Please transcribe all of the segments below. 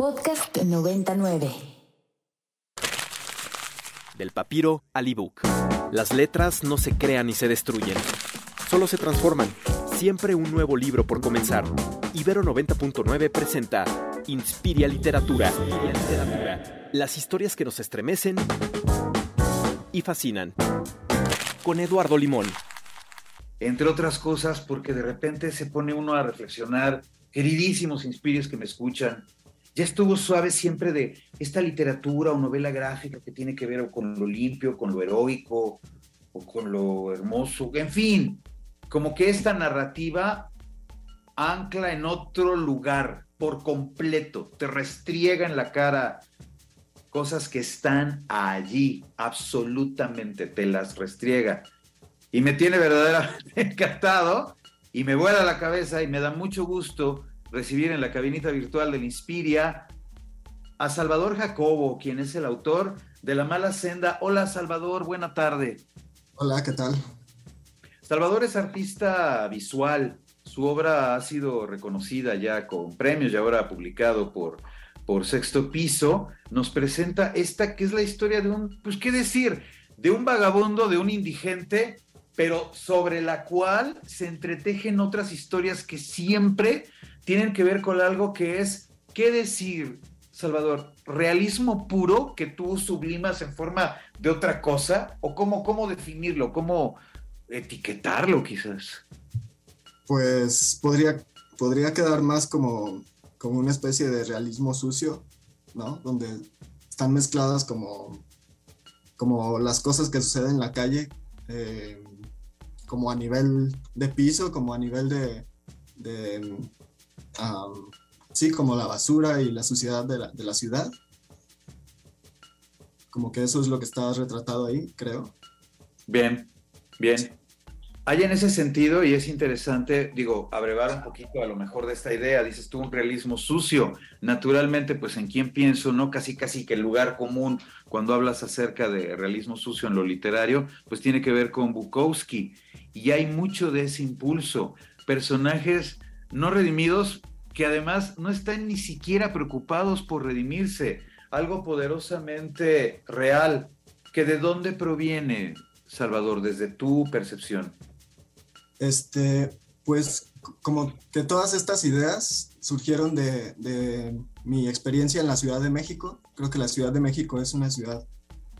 Podcast 99. Del papiro al ebook. Las letras no se crean ni se destruyen. Solo se transforman. Siempre un nuevo libro por comenzar. Ibero 90.9 presenta Inspiria Literatura. Las historias que nos estremecen y fascinan. Con Eduardo Limón. Entre otras cosas, porque de repente se pone uno a reflexionar, queridísimos Inspirios que me escuchan, ya estuvo suave siempre de esta literatura o novela gráfica que tiene que ver con lo limpio, con lo heroico o con lo hermoso, en fin, como que esta narrativa ancla en otro lugar por completo, te restriega en la cara cosas que están allí, absolutamente, te las restriega. Y me tiene verdaderamente encantado y me vuela la cabeza y me da mucho gusto recibir en la cabinita virtual del Inspiria a Salvador Jacobo, quien es el autor de La Mala Senda. Hola Salvador, buena tarde. Hola, ¿qué tal? Salvador es artista visual. Su obra ha sido reconocida ya con premios y ahora publicado por, por Sexto Piso. Nos presenta esta que es la historia de un, pues qué decir, de un vagabundo, de un indigente, pero sobre la cual se entretejen otras historias que siempre tienen que ver con algo que es, ¿qué decir, Salvador? ¿Realismo puro que tú sublimas en forma de otra cosa? ¿O cómo, cómo definirlo? ¿Cómo etiquetarlo quizás? Pues podría, podría quedar más como, como una especie de realismo sucio, ¿no? Donde están mezcladas como, como las cosas que suceden en la calle, eh, como a nivel de piso, como a nivel de, de sí, como la basura y la suciedad de la, de la, ciudad. Como que eso es lo que está retratado ahí, creo. Bien, bien. Hay en ese sentido, y es interesante, digo, abrevar un poquito a lo mejor de esta idea, dices tú un realismo sucio, naturalmente, pues en quién pienso, ¿no? Casi, casi que el lugar común cuando hablas acerca de realismo sucio en lo literario, pues tiene que ver con Bukowski, y hay mucho de ese impulso, personajes no redimidos que además no están ni siquiera preocupados por redimirse, algo poderosamente real, que de dónde proviene, Salvador, desde tu percepción. Este, pues como que todas estas ideas surgieron de, mi experiencia en la Ciudad de México. Creo que la Ciudad de México es una ciudad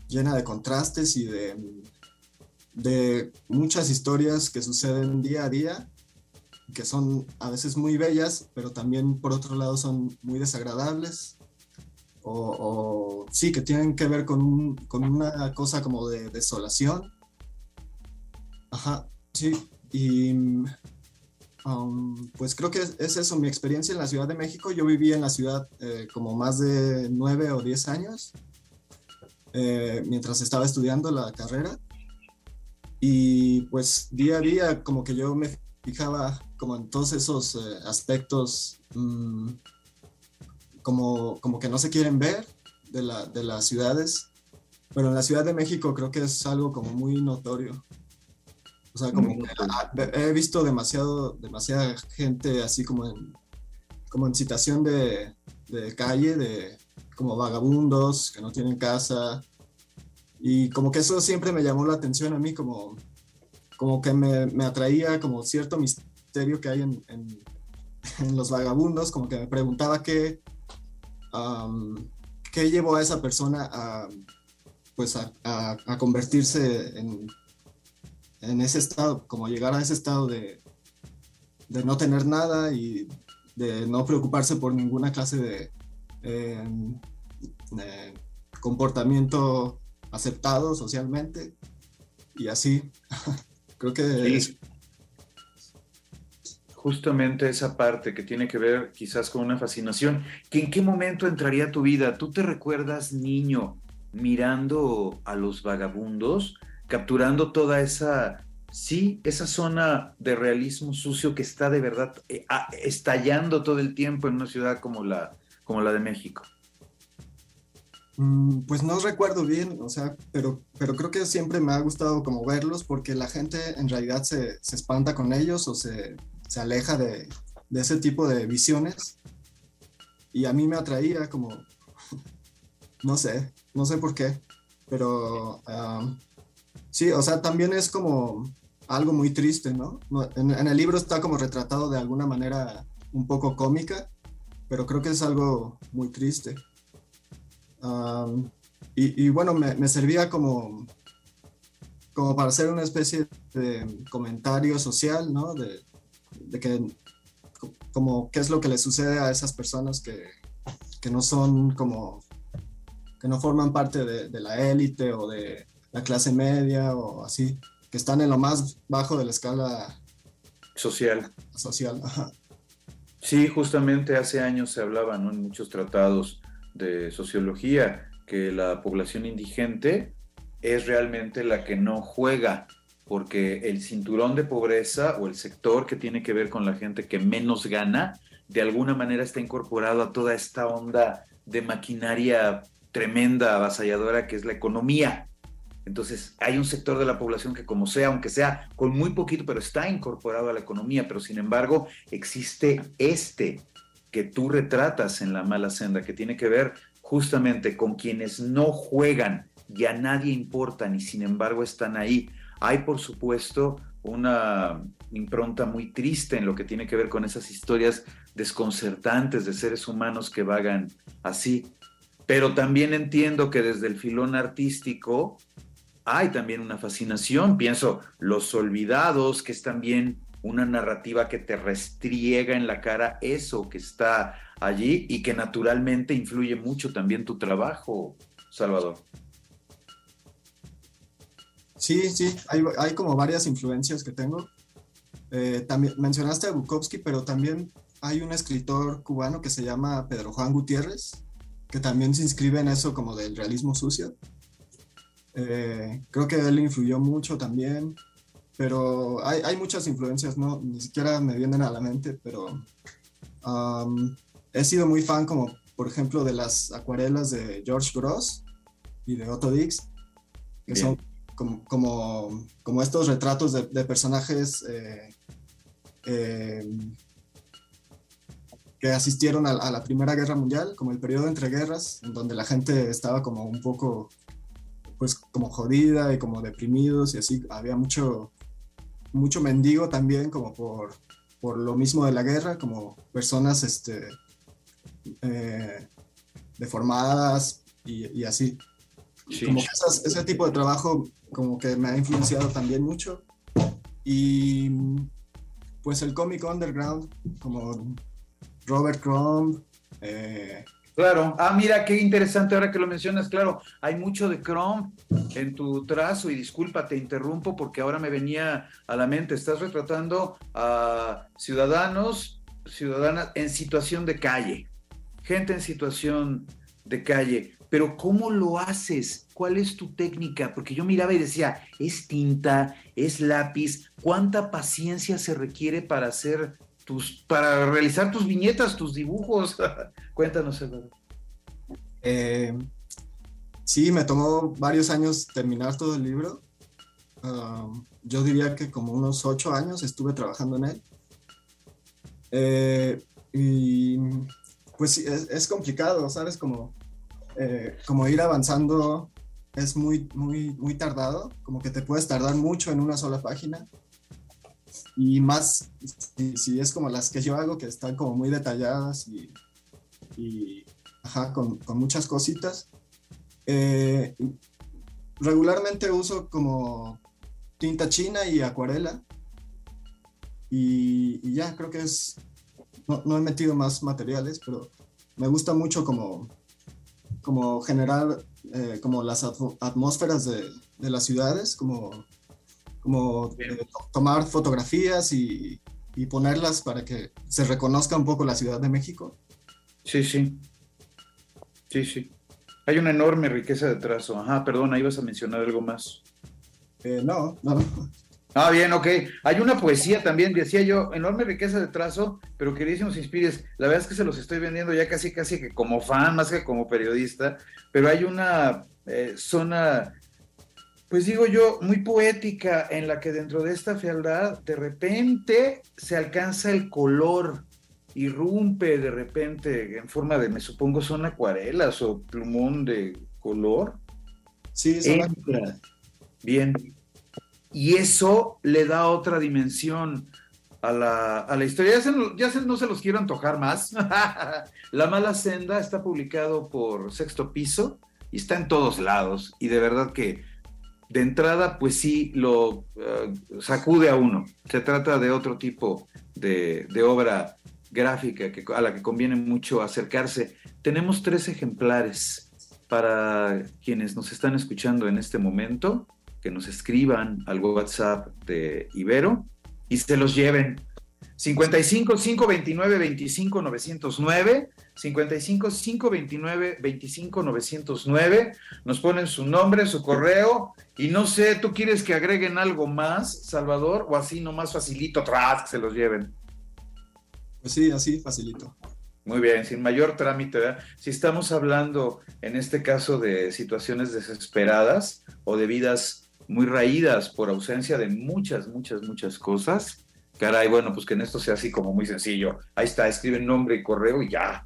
llena de contrastes y de muchas historias que suceden día a día, que son a veces muy bellas, pero también por otro lado son muy desagradables. O, o sí, que tienen que ver con, con una cosa como de desolación. Ajá, sí, y um, pues creo que es, eso, mi experiencia en la Ciudad de México. Yo viví en la ciudad eh, como más de nueve o diez años eh, mientras estaba estudiando la carrera. Y pues día a día como que yo me fijaba como en todos esos eh, aspectos um, como, como que no se quieren ver de, la, de las ciudades. Pero en la Ciudad de México creo que es algo como muy notorio. O sea, como que he visto demasiado, demasiada gente así como en, como en situación de, de, calle, de como vagabundos que no tienen casa. Y como que eso siempre me llamó la atención a mí, como, como que me, me atraía como cierto misterio que hay en, en, los vagabundos, como que me preguntaba qué, qué llevó a esa persona a, pues a, a, convertirse en en ese estado, como llegar a ese estado de, de no tener nada y de no preocuparse por ninguna clase de, de comportamiento aceptado socialmente y así. Creo que sí. Justamente esa parte que tiene que ver quizás con una fascinación, que en qué momento entraría tu vida. ¿Tú te recuerdas niño mirando a los vagabundos? capturando toda esa, sí, esa zona de realismo sucio que está de verdad eh, estallando todo el tiempo en una ciudad como la, como la de México. Mm, Pues no recuerdo bien, o sea, pero, pero creo que siempre me ha gustado como verlos porque la gente en realidad se, se espanta con ellos o se, se aleja de, de, ese tipo de visiones. y a mí me atraía como, no sé, no sé por qué, pero sí, o sea, también es como algo muy triste, ¿no? En, el libro está como retratado de alguna manera un poco cómica, pero creo que es algo muy triste. y, bueno, me, servía como, como para hacer una especie de comentario social, ¿no? De que, como, qué es lo que le sucede a esas personas que, que no son como, que no forman parte de, de la élite o de la clase media o así que están en lo más bajo de la escala social. Social, Sí, justamente hace años se hablaba en muchos tratados de sociología que la población indigente es realmente la que no juega, porque el cinturón de pobreza o el sector que tiene que ver con la gente que menos gana, de alguna manera está incorporado a toda esta onda de maquinaria tremenda, avasalladora, que es la economía. Entonces, hay un sector de la población que como sea, aunque sea con muy poquito, pero está incorporado a la economía, pero sin embargo existe este que tú retratas en la mala senda, que tiene que ver justamente con quienes no juegan y a nadie importan y sin embargo están ahí. Hay, por supuesto, una impronta muy triste en lo que tiene que ver con esas historias desconcertantes de seres humanos que vagan así. Pero también entiendo que desde el filón artístico hay también una fascinación. Pienso, Los Olvidados, que es también una narrativa que te restriega en la cara eso que está allí y que naturalmente influye mucho también tu trabajo, Salvador. Sí, sí, hay, como varias influencias que tengo. Eh, también mencionaste a Bukowski, pero también hay un escritor cubano que se llama Pedro Juan Gutiérrez, que también se inscribe en eso como del realismo sucio. Eh, creo que él influyó mucho también, pero hay, hay, muchas influencias, ¿no? Ni siquiera me vienen a la mente, pero he sido muy fan como, por ejemplo, de las acuarelas de George Gross y de Otto Dix, que son como, como, como, estos retratos de, de personajes eh, eh, que asistieron a, a, la Primera Guerra Mundial, como el periodo entre guerras, en donde la gente estaba como un poco pues como jodida y como deprimidos y así. Había mucho, mucho mendigo también como por, por lo mismo de la guerra, como personas este, eh, deformadas y, así. Como ese tipo de trabajo como que me ha influenciado también mucho. Y pues el cómic underground, como Robert Crumb, eh, Claro. Ah, mira, qué interesante ahora que lo mencionas. Claro, hay mucho de Chrome en tu trazo y disculpa, te interrumpo porque ahora me venía a la mente. Estás retratando a ciudadanos, ciudadanas en situación de calle, gente en situación de calle. Pero ¿cómo lo haces? ¿Cuál es tu técnica? Porque yo miraba y decía, es tinta, es lápiz, ¿cuánta paciencia se requiere para hacer para realizar tus viñetas, tus dibujos. Cuéntanos, Eduardo. Eh, sí, me tomó varios años terminar todo el libro. Um, yo diría que como unos ocho años estuve trabajando en él. Eh, y pues es, es, complicado, ¿sabes? Como, eh, como ir avanzando es muy, muy, muy tardado, como que te puedes tardar mucho en una sola página y más si, es como las que yo hago, que están como muy detalladas y, y con, muchas cositas. Eh, regularmente uso como tinta china y acuarela. Y, ya, creo que es... No, no, he metido más materiales, pero me gusta mucho como, como generar eh, como las atmósferas de, de las ciudades, como como eh, tomar fotografías y, y, ponerlas para que se reconozca un poco la Ciudad de México. Sí, sí. Sí, sí. Hay una enorme riqueza de trazo. Ajá, perdona, ibas a mencionar algo más. Eh, no, no. Ah, bien, ok. Hay una poesía también, decía yo, enorme riqueza de trazo, pero queridísimos Inspires, la verdad es que se los estoy vendiendo ya casi, casi que como fan, más que como periodista, pero hay una eh, zona pues digo yo, muy poética, en la que dentro de esta fealdad de repente se alcanza el color irrumpe de repente en forma de, me supongo, son acuarelas o plumón de color. Sí, Entra. Bien. Y eso le da otra dimensión a la, a la historia. Ya, no se los quiero antojar más. la mala senda está publicado por Sexto Piso y está en todos lados. Y de verdad que de entrada, pues sí, lo eh, sacude a uno. Se trata de otro tipo de, obra gráfica que, a la que conviene mucho acercarse. Tenemos tres ejemplares para quienes nos están escuchando en este momento, que nos escriban al WhatsApp de Ibero y se los lleven. 55 529 25 909 55 529 25 909 nos ponen su nombre, su correo y no sé, ¿tú quieres que agreguen algo más, Salvador? O así nomás facilito atrás que se los lleven. Pues sí, así facilito. Muy bien, sin mayor trámite. Si estamos hablando en este caso de situaciones desesperadas o de vidas muy raídas por ausencia de muchas, muchas, muchas cosas, caray, bueno, pues que en esto sea así como muy sencillo. Ahí está, escriben nombre y correo y ya.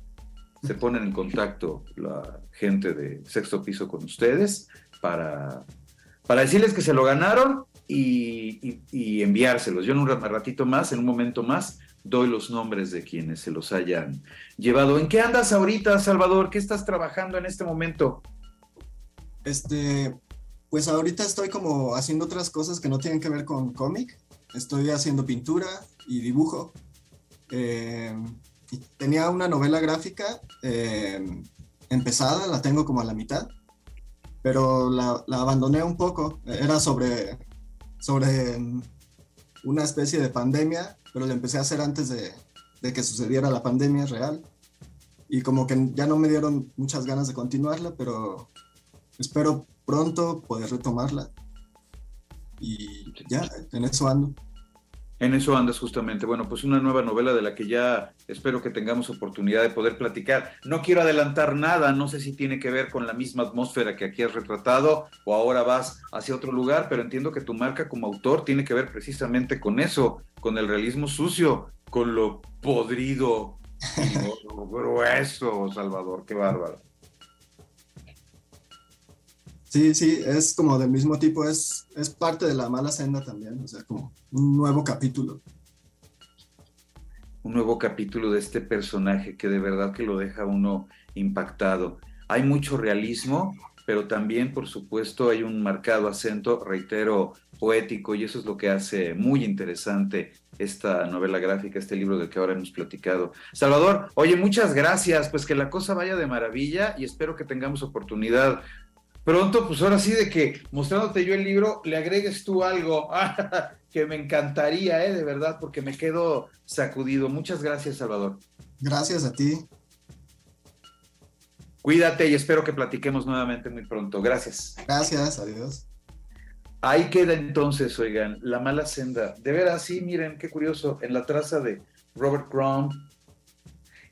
Se ponen en contacto la gente de sexto piso con ustedes para para decirles que se lo ganaron y, enviárselos. Yo en un ratito más, en un momento más, doy los nombres de quienes se los hayan llevado. ¿En qué andas ahorita, Salvador? ¿Qué estás trabajando en este momento? Este, pues ahorita estoy como haciendo otras cosas que no tienen que ver con cómic. Estoy haciendo pintura y dibujo. Eh, tenía una novela gráfica eh, empezada, la tengo como a la mitad pero la, abandoné un poco. Era sobre, sobre una especie de pandemia, pero la empecé a hacer antes de, que sucediera la pandemia real. Y como que ya no me dieron muchas ganas de continuarla, pero espero pronto poder retomarla. Y ya, en eso ando. En eso andas justamente. Bueno, pues una nueva novela de la que ya espero que tengamos oportunidad de poder platicar. No quiero adelantar nada, no sé si tiene que ver con la misma atmósfera que aquí has retratado o ahora vas hacia otro lugar, pero entiendo que tu marca como autor tiene que ver precisamente con eso, con el realismo sucio, con lo podrido, lo grueso, Salvador, qué bárbaro. Sí, sí, es como del mismo tipo, es, es parte de la mala senda también, o sea, como un nuevo capítulo. Un nuevo capítulo de este personaje que de verdad que lo deja uno impactado. Hay mucho realismo, pero también, por supuesto, hay un marcado acento, reitero, poético, y eso es lo que hace muy interesante esta novela gráfica, este libro del que ahora hemos platicado. Salvador, oye, muchas gracias, pues que la cosa vaya de maravilla y espero que tengamos oportunidad pronto, pues ahora sí de que mostrándote yo el libro, le agregues tú algo que me encantaría, ¿eh? de verdad, porque me quedo sacudido. Muchas gracias, Salvador. Gracias a ti. Cuídate y espero que platiquemos nuevamente muy pronto. Gracias. Gracias, adiós. Ahí queda entonces, oigan, La mala senda. De veras, sí, miren, qué curioso, en la traza de Robert Crumb,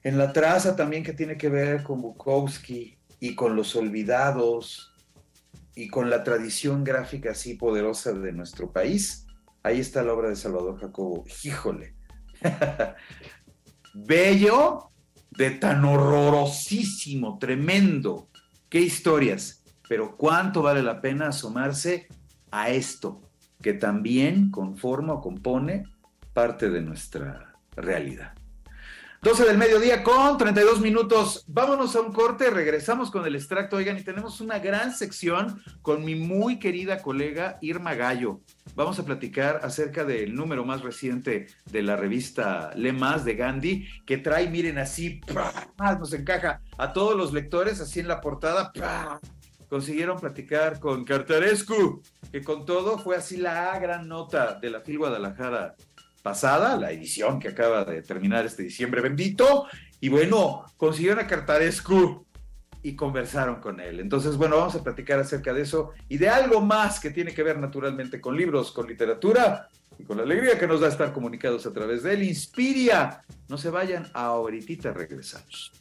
en la traza también que tiene que ver con Bukowski y con los olvidados, y con la tradición gráfica así poderosa de nuestro país, ahí está la obra de Salvador Jacobo. Híjole. Bello, de tan horrorosísimo, tremendo. Qué historias. Pero cuánto vale la pena asomarse a esto, que también conforma o compone parte de nuestra realidad. 12 del mediodía con 32 minutos. Vámonos a un corte, regresamos con el extracto. Oigan, y tenemos una gran sección con mi muy querida colega Irma Gallo. Vamos a platicar acerca del número más reciente de la revista Le Más de Gandhi, que trae, miren así, nos encaja a todos los lectores así en la portada. Consiguieron platicar con Cartarescu, que con todo fue así la gran nota de la FIL Guadalajara pasada, la edición que acaba de terminar este diciembre bendito, y bueno, consiguieron a Cartarescu y conversaron con él. Entonces, bueno, vamos a platicar acerca de eso y de algo más que tiene que ver naturalmente con libros, con literatura y con la alegría que nos da estar comunicados a través de él. Inspiria. No se vayan, ahorita regresamos.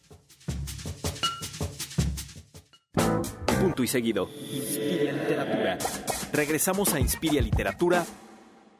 Punto y seguido. Inspiria Literatura. Regresamos a Inspiria Literatura